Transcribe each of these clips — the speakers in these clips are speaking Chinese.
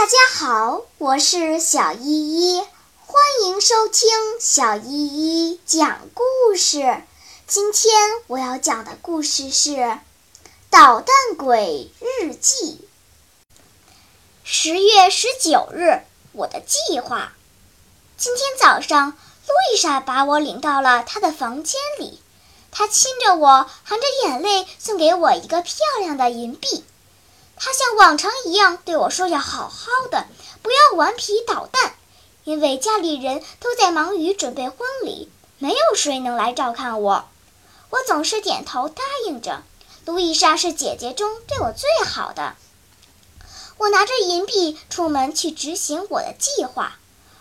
大家好，我是小依依，欢迎收听小依依讲故事。今天我要讲的故事是《捣蛋鬼日记》。十月十九日，我的计划。今天早上，路易莎把我领到了她的房间里，她亲着我，含着眼泪送给我一个漂亮的银币。他像往常一样对我说：“要好好的，不要顽皮捣蛋，因为家里人都在忙于准备婚礼，没有谁能来照看我。”我总是点头答应着。路易莎是姐姐中对我最好的。我拿着银币出门去执行我的计划。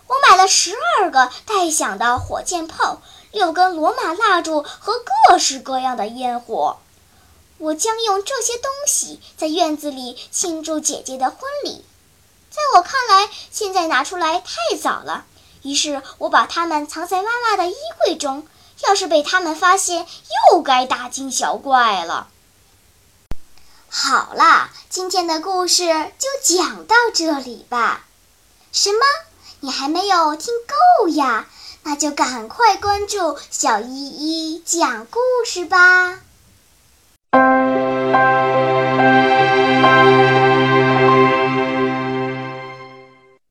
我买了十二个带响的火箭炮，六根罗马蜡烛和各式各样的烟火。我将用这些东西在院子里庆祝姐姐的婚礼。在我看来，现在拿出来太早了。于是我把它们藏在妈妈的衣柜中。要是被他们发现，又该大惊小怪了。好啦，今天的故事就讲到这里吧。什么？你还没有听够呀？那就赶快关注小依依讲故事吧。Música